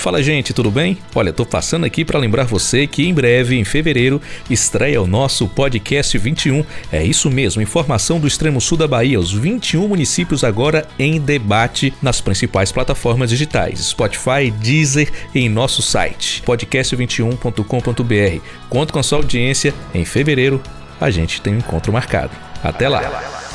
Fala gente, tudo bem? Olha, tô passando aqui para lembrar você que em breve, em fevereiro, estreia o nosso podcast 21. É isso mesmo, informação do extremo sul da Bahia, os 21 municípios agora em debate nas principais plataformas digitais, Spotify, Deezer e em nosso site podcast21.com.br. Conto com a sua audiência. Em fevereiro, a gente tem um encontro marcado. Até lá.